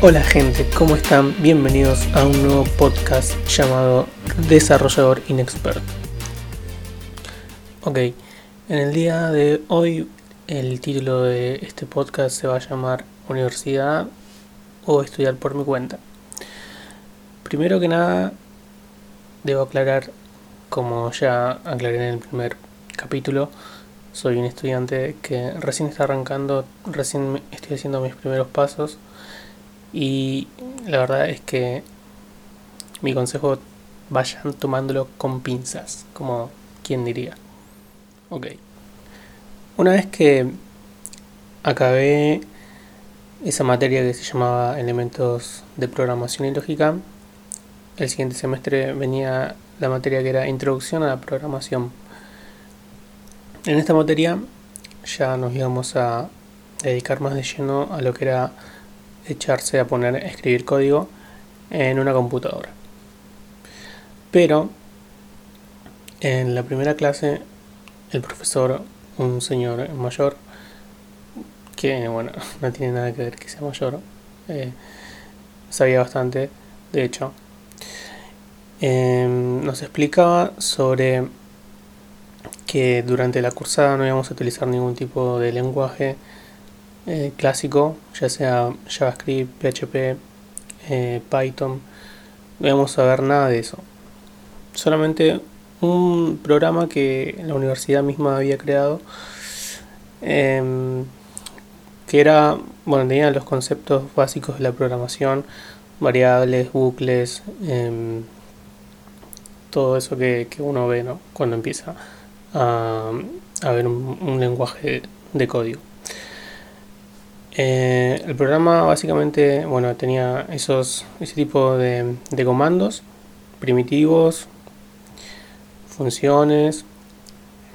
Hola gente, ¿cómo están? Bienvenidos a un nuevo podcast llamado Desarrollador Inexperto. Ok, en el día de hoy el título de este podcast se va a llamar Universidad o estudiar por mi cuenta. Primero que nada, debo aclarar, como ya aclaré en el primer capítulo, soy un estudiante que recién está arrancando, recién estoy haciendo mis primeros pasos y la verdad es que mi consejo vayan tomándolo con pinzas, como quien diría. Ok. Una vez que acabé esa materia que se llamaba elementos de programación y lógica, el siguiente semestre venía la materia que era introducción a la programación. En esta materia ya nos íbamos a dedicar más de lleno a lo que era echarse a poner a escribir código en una computadora. Pero en la primera clase el profesor, un señor mayor, que bueno, no tiene nada que ver que sea mayor, eh, sabía bastante, de hecho, em, nos explicaba sobre que durante la cursada no íbamos a utilizar ningún tipo de lenguaje eh, clásico, ya sea JavaScript, PHP, eh, Python, no vamos a ver nada de eso. Solamente un programa que la universidad misma había creado, em, que era, bueno, tenía los conceptos básicos de la programación, variables, bucles, em, todo eso que, uno ve cuando empieza a, ver un lenguaje de código. Eh, el programa básicamente bueno, tenía esos, ese tipo de, comandos primitivos, funciones,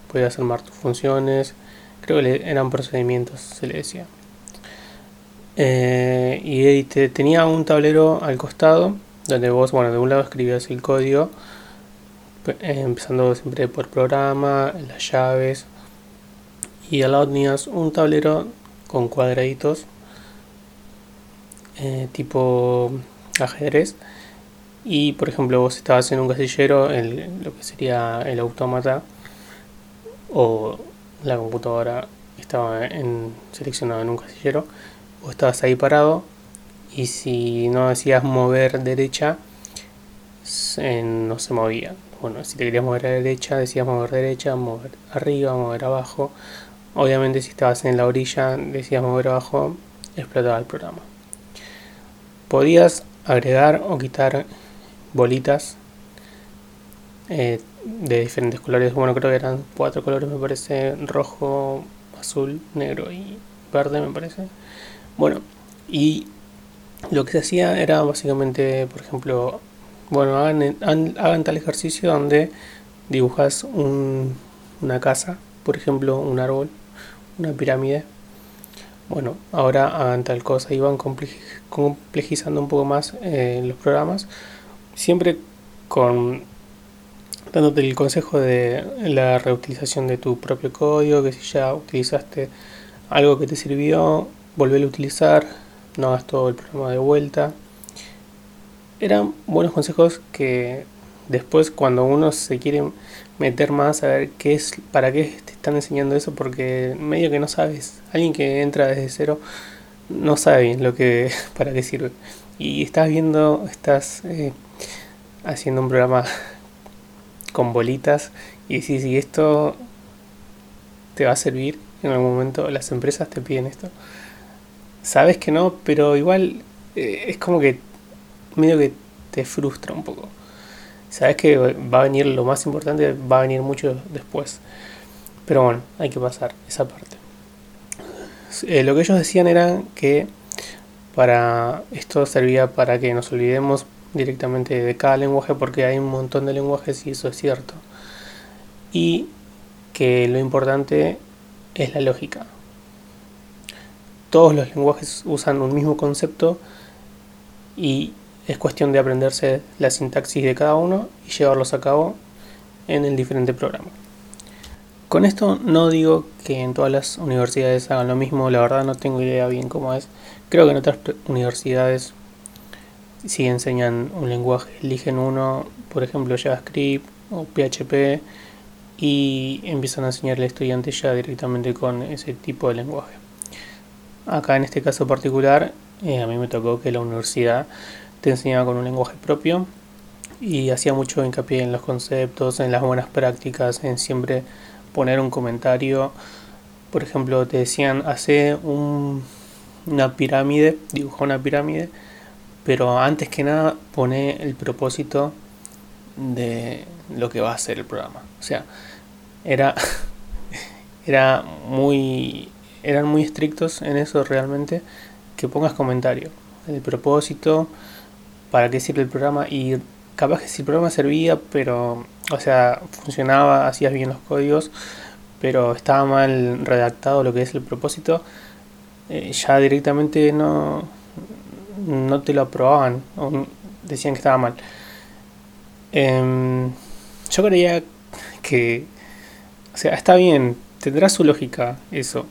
podías armar tus funciones, creo que eran procedimientos, se le decía. Eh, y tenía un tablero al costado donde vos, bueno, de un lado escribías el código, eh, empezando siempre por programa, las llaves, y al lado tenías un tablero con cuadraditos eh, tipo ajedrez. Y por ejemplo vos estabas en un casillero el, lo que sería el autómata o la computadora estaba en, seleccionado en un casillero o estabas ahí parado y si no decías mover derecha no se movía. Bueno si te querías mover a derecha decías mover derecha mover arriba mover abajo Obviamente si estabas en la orilla, decías mover abajo, explotaba el programa. Podías agregar o quitar bolitas eh, de diferentes colores. Bueno, creo que eran cuatro colores, me parece. Rojo, azul, negro y verde, me parece. Bueno, y lo que se hacía era básicamente, por ejemplo, bueno, hagan, hagan tal ejercicio donde dibujas una casa, por ejemplo, un árbol una pirámide. Bueno, ahora hagan tal cosa y van complejizando un poco más eh, los programas, siempre con dándote el consejo de la reutilización de tu propio código, que si ya utilizaste algo que te sirvió, volverlo a utilizar, no hagas todo el programa de vuelta. Eran buenos consejos que después cuando uno se quiere meter más a ver qué es, para qué te están enseñando eso, porque medio que no sabes. Alguien que entra desde cero no sabe bien lo que, para qué sirve. Y estás viendo, estás eh, haciendo un programa con bolitas y si, si esto te va a servir en algún momento, las empresas te piden esto. Sabes que no, pero igual eh, es como que medio que te frustra un poco sabes que va a venir lo más importante, va a venir mucho después. Pero bueno, hay que pasar esa parte. Eh, lo que ellos decían era que para esto servía para que nos olvidemos directamente de cada lenguaje porque hay un montón de lenguajes y eso es cierto. Y que lo importante es la lógica. Todos los lenguajes usan un mismo concepto y es cuestión de aprenderse la sintaxis de cada uno y llevarlos a cabo en el diferente programa. Con esto no digo que en todas las universidades hagan lo mismo, la verdad no tengo idea bien cómo es. Creo que en otras universidades si enseñan un lenguaje, eligen uno, por ejemplo JavaScript o PHP, y empiezan a enseñarle al estudiante ya directamente con ese tipo de lenguaje. Acá en este caso particular, eh, a mí me tocó que la universidad te enseñaba con un lenguaje propio y hacía mucho hincapié en los conceptos, en las buenas prácticas, en siempre poner un comentario. Por ejemplo, te decían, hace una pirámide, dibuja una pirámide, pero antes que nada pone el propósito de lo que va a ser el programa. O sea, era, era muy, eran muy estrictos en eso realmente, que pongas comentario, el propósito, para qué sirve el programa y capaz que si el programa servía, pero, o sea, funcionaba, hacías bien los códigos, pero estaba mal redactado lo que es el propósito, eh, ya directamente no, no te lo aprobaban, decían que estaba mal. Em, yo creía que, o sea, está bien, tendrá su lógica eso.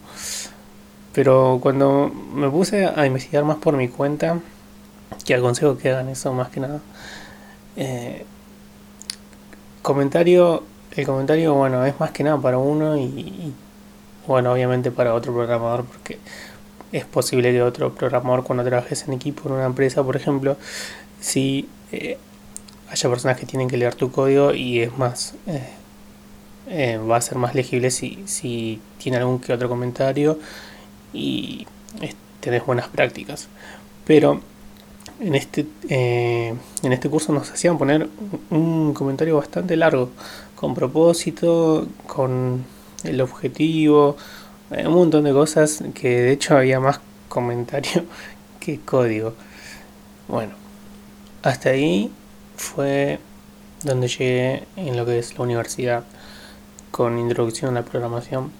Pero cuando me puse a investigar más por mi cuenta, que aconsejo que hagan eso más que nada, eh, comentario, el comentario, bueno, es más que nada para uno y, bueno, obviamente para otro programador, porque es posible que otro programador cuando trabajes en equipo en una empresa, por ejemplo, si eh, haya personas que tienen que leer tu código y es más, eh, va a ser más legible si, si tiene algún que otro comentario y tenés buenas prácticas. Pero en este, en este curso nos hacían poner un comentario bastante largo, con propósito, con el objetivo, un montón de cosas que de hecho había más comentario que código. Bueno, hasta ahí fue donde llegué en lo que es la universidad con introducción a la programación.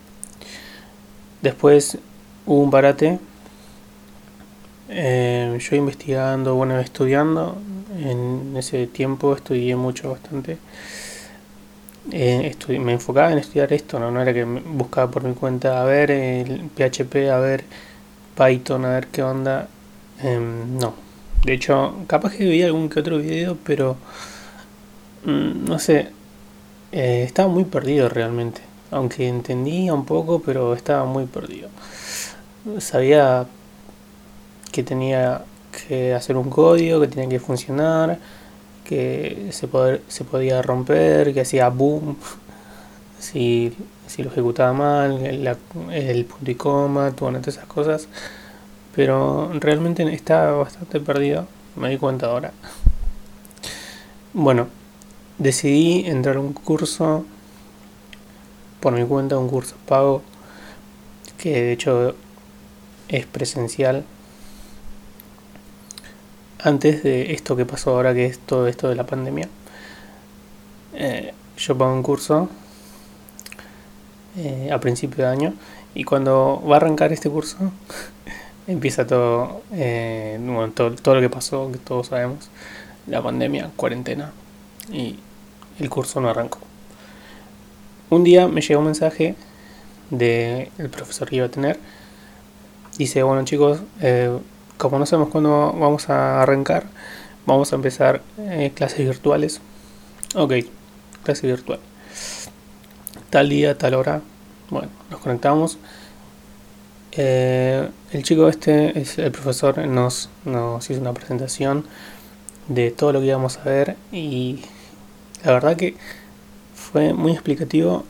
Después hubo un parate. Eh, yo investigando, bueno, estudiando. En ese tiempo estudié mucho, bastante. Eh, me enfocaba en estudiar esto, ¿no? no era que buscaba por mi cuenta a ver el PHP, a ver Python, a ver qué onda. Em, no, de hecho, capaz que vi algún que otro video, pero mm, no sé, eh, estaba muy perdido realmente. Aunque entendía un poco, pero estaba muy perdido. Sabía que tenía que hacer un código, que tenía que funcionar que se, se podía romper, que hacía boom si, si lo ejecutaba mal, el, punto y coma, todas esas cosas. Pero realmente estaba bastante perdido, me di cuenta ahora. Bueno, decidí entrar un curso por mi cuenta, un curso pago, que de hecho es presencial antes de esto que pasó ahora, que es todo esto de la pandemia, eh, yo pago un curso eh, a principio de año y cuando va a arrancar este curso empieza todo, eh, todo, todo, lo que pasó, que todos sabemos, la pandemia, cuarentena y el curso no arrancó. Un día me llegó un mensaje del profesor que iba a tener. Dice, bueno chicos, como no sabemos cuándo vamos a arrancar, vamos a empezar eh, clases virtuales. Ok, clase virtual. Tal día, tal hora. Bueno, nos conectamos. Eh, el chico este, es el profesor, nos, nos hizo una presentación de todo lo que íbamos a ver y la verdad que fue muy explicativo.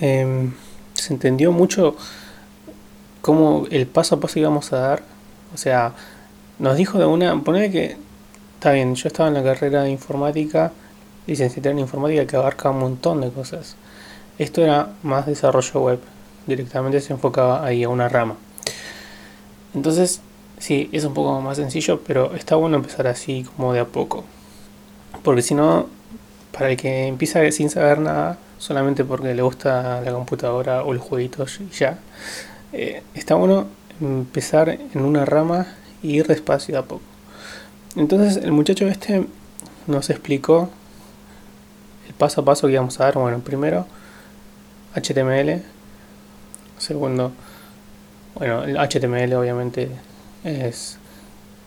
Em, se entendió mucho cómo el paso a paso íbamos a dar o sea, nos dijo de una, poner que, está bien, yo estaba en la carrera de informática, licenciatura en informática que abarca un montón de cosas. Esto era más desarrollo web, directamente se enfocaba ahí a una rama. Entonces, sí, es un poco más sencillo, pero está bueno empezar así como de a poco. Porque si no, para el que empieza sin saber nada, solamente porque le gusta la computadora o los jueguitos y ya, eh, está bueno empezar en una rama y ir despacio a poco. Entonces el muchacho este nos explicó el paso a paso que íbamos a dar. Bueno, primero HTML. Segundo, bueno, el HTML obviamente es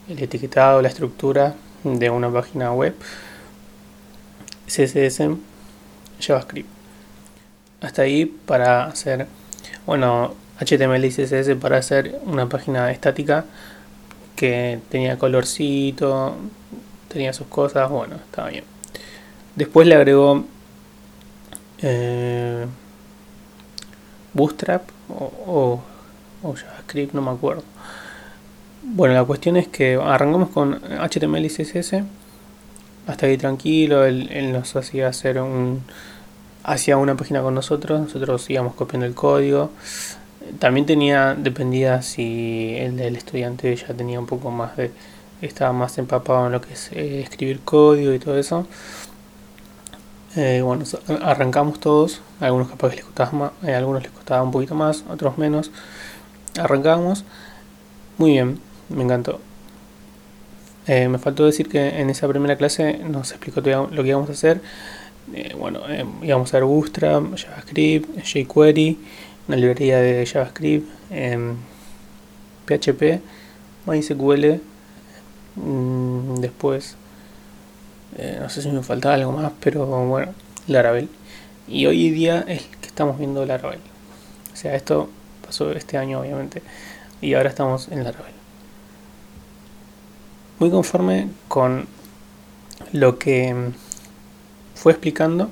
el etiquetado, la estructura de una página web. CSS, JavaScript. Hasta ahí para hacer, bueno, HTML y CSS para hacer una página estática que tenía colorcito, tenía sus cosas, bueno, estaba bien. Después le agregó eh, Bootstrap o, JavaScript, no me acuerdo. Bueno, la cuestión es que arrancamos con HTML y CSS. Hasta ahí tranquilo, él nos hacía hacer un. hacía una página con nosotros, nosotros íbamos copiando el código. También tenía, dependía si el del estudiante ya tenía un poco más de. estaba más empapado en lo que es eh, escribir código y todo eso. Eh, bueno, arrancamos todos, algunos capaz les costaba más, eh, algunos les costaba un poquito más, otros menos. Arrancamos, muy bien, me encantó. Me faltó decir que en esa primera clase nos explicó lo que íbamos a hacer. bueno, íbamos a ver Bootstrap, JavaScript, jQuery, una librería de JavaScript, PHP, MySQL, mm, después eh, no sé si me faltaba algo más, pero bueno, Laravel. Y hoy día es que estamos viendo Laravel. O sea, esto pasó este año obviamente. Y ahora estamos en Laravel. Muy conforme con lo que fue explicando.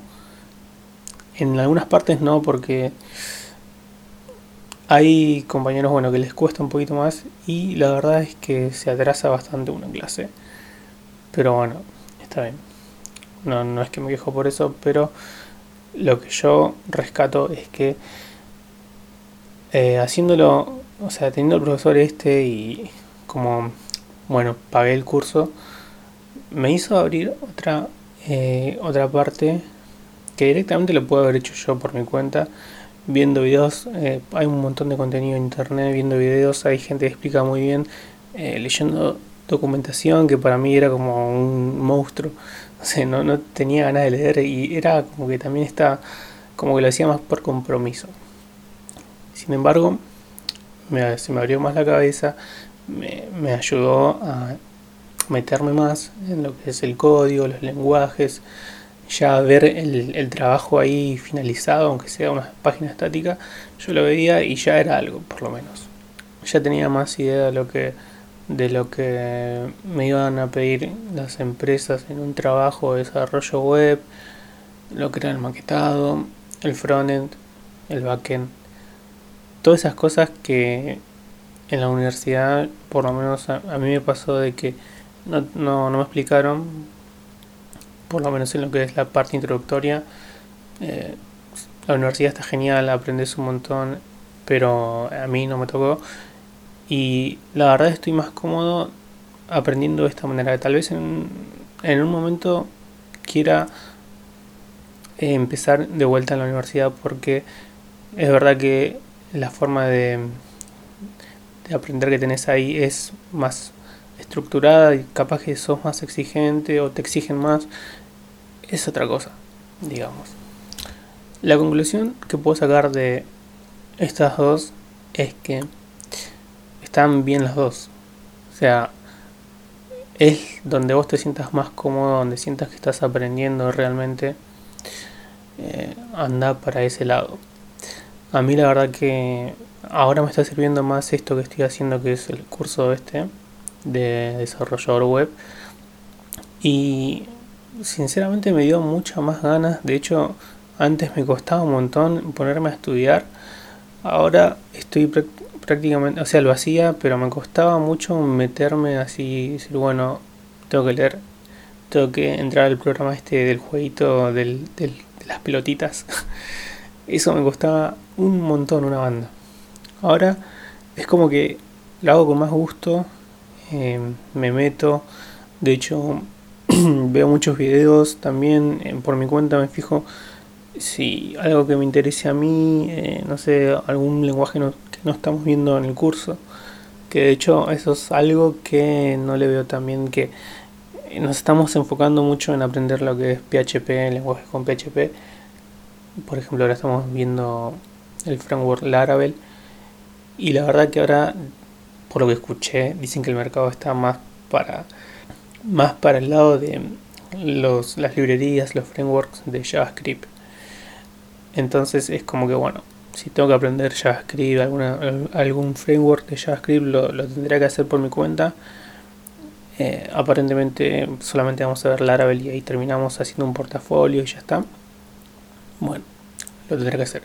En algunas partes no, porque hay compañeros bueno que les cuesta un poquito más y la verdad es que se atrasa bastante una clase. Pero bueno, está bien. No, no es que me quejo por eso, pero lo que yo rescato es que eh, haciéndolo, o sea, teniendo el profesor este y como, bueno, pagué el curso, me hizo abrir otra, eh, otra parte que directamente lo puedo haber hecho yo por mi cuenta, viendo videos, eh, hay un montón de contenido en internet, viendo videos, hay gente que explica muy bien, leyendo documentación que para mí era como un monstruo. No, no tenía ganas de leer y era como que también está, como que lo hacía más por compromiso. Sin embargo, me, se me abrió más la cabeza, me, me ayudó a meterme más en lo que es el código, los lenguajes, ya ver el, el, trabajo ahí finalizado, aunque sea una página estática, yo lo veía y ya era algo, por lo menos. Ya tenía más idea de lo que de lo que me iban a pedir las empresas en un trabajo de desarrollo web, lo que era el maquetado, el frontend, el backend, todas esas cosas que en la universidad, por lo menos a, mí me pasó de que no, no, me explicaron, por lo menos en lo que es la parte introductoria. Eh, la universidad está genial, aprendes un montón, pero a mí no me tocó. Y la verdad estoy más cómodo aprendiendo de esta manera. Tal vez en, en un momento quiera eh, empezar de vuelta en la universidad porque es verdad que la forma de, de aprender que tenés ahí es más estructurada y capaz que sos más exigente o te exigen más. Es otra cosa, digamos. La conclusión que puedo sacar de estas dos es que están bien las dos. O sea, es donde vos te sientas más cómodo, donde sientas que estás aprendiendo realmente, eh, anda para ese lado. A mí la verdad que ahora me está sirviendo más esto que estoy haciendo, que es el curso este de desarrollador web. Y sinceramente me dio muchas más ganas. De hecho, antes me costaba un montón ponerme a estudiar. Ahora estoy prácticamente, o sea, lo hacía, pero me costaba mucho meterme así, decir, bueno, tengo que leer, tengo que entrar al programa este del jueguito del, de las pelotitas. Eso me costaba un montón, una banda. Ahora es como que lo hago con más gusto, eh, me meto, de hecho veo muchos videos también, eh, por mi cuenta me fijo si algo que me interese a mí, eh, no sé, algún lenguaje no, no estamos viendo en el curso. Que de hecho eso es algo que no le veo también que nos estamos enfocando mucho en aprender lo que es PHP, lenguaje con PHP. Por ejemplo, ahora estamos viendo el framework Laravel. Y la verdad que ahora, por lo que escuché, dicen que el mercado está más para, más para el lado de los, las librerías, los frameworks de JavaScript. Entonces es como que, bueno, si tengo que aprender JavaScript, alguna, algún framework de JavaScript, lo, lo tendría que hacer por mi cuenta. Eh, aparentemente solamente vamos a ver Laravel y ahí terminamos haciendo un portafolio y ya está. Bueno, lo tendré que hacer.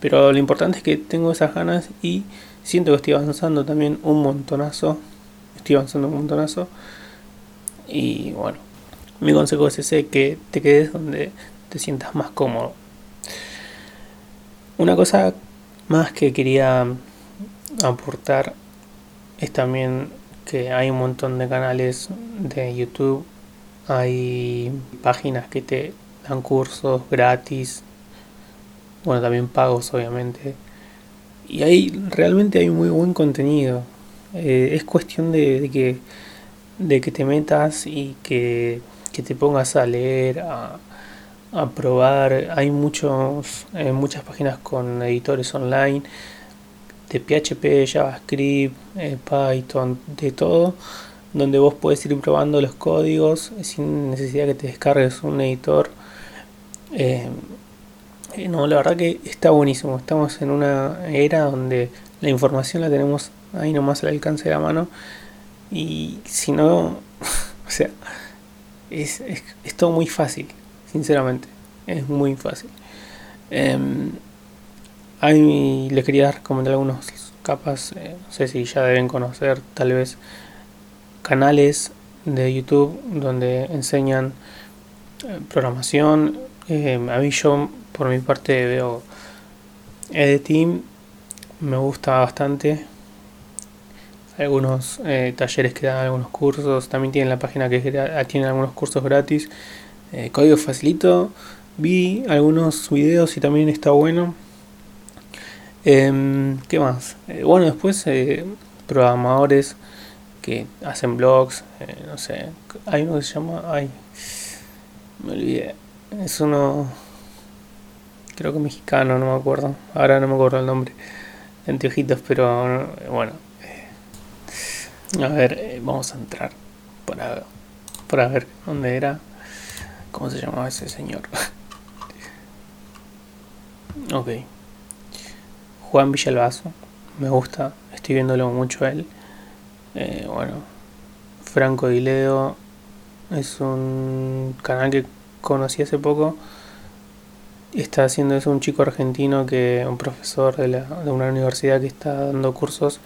Pero lo importante es que tengo esas ganas y siento que estoy avanzando también un montonazo. Estoy avanzando un montonazo. Y bueno, mi consejo es ese, que te quedes donde te sientas más cómodo. Una cosa más que quería aportar es también que hay un montón de canales de YouTube, hay páginas que te dan cursos gratis, bueno, también pagos obviamente. Y ahí realmente hay muy buen contenido. Eh, es cuestión de, que, de que te metas y que, que te pongas a leer, a, a probar. Hay muchos, eh, muchas páginas con editores online de PHP, JavaScript, eh, Python, de todo, donde vos puedes ir probando los códigos sin necesidad que te descargues un editor. No, la verdad que está buenísimo. Estamos en una era donde la información la tenemos ahí nomás al alcance de la mano. Y si no, o sea, es, es todo muy fácil sinceramente. Es muy fácil. Eh, ahí les quería recomendar algunos capas, eh, no sé si ya deben conocer tal vez canales de YouTube donde enseñan eh, programación. Eh, a mí yo por mi parte veo editing, me gusta bastante. Algunos talleres que dan algunos cursos, también tienen la página que tiene algunos cursos gratis eh, código facilito. Vi algunos videos y también está bueno. Em, ¿Qué más? Eh, bueno, después eh, programadores que hacen blogs, no sé. Hay uno que se llama. Ay, me olvidé. Es uno. Creo que mexicano, no me acuerdo. Ahora no me acuerdo el nombre. De anteojitos, pero bueno. a ver, vamos a entrar para, para ver dónde era. ¿Cómo se llamaba ese señor? ok. Juan Villalbazo. Me gusta. Estoy viéndolo mucho él. Eh, bueno. Franco Dileo. Es un canal que conocí hace poco. Está haciendo eso un chico argentino que un profesor de, la, de una universidad que está dando cursos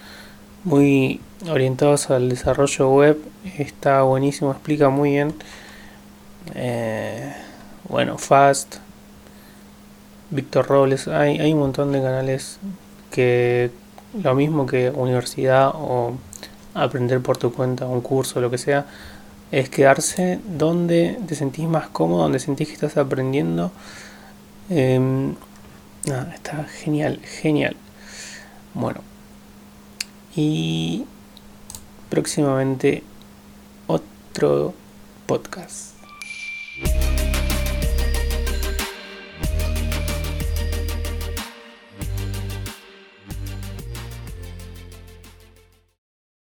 muy orientados al desarrollo web. Está buenísimo, explica muy bien eh, bueno, Fast, Víctor Robles, hay, hay un montón de canales que lo mismo que universidad o aprender por tu cuenta, un curso, lo que sea, es quedarse donde te sentís más cómodo, donde sentís que estás aprendiendo. Em, está genial, genial. Bueno, y próximamente otro podcast.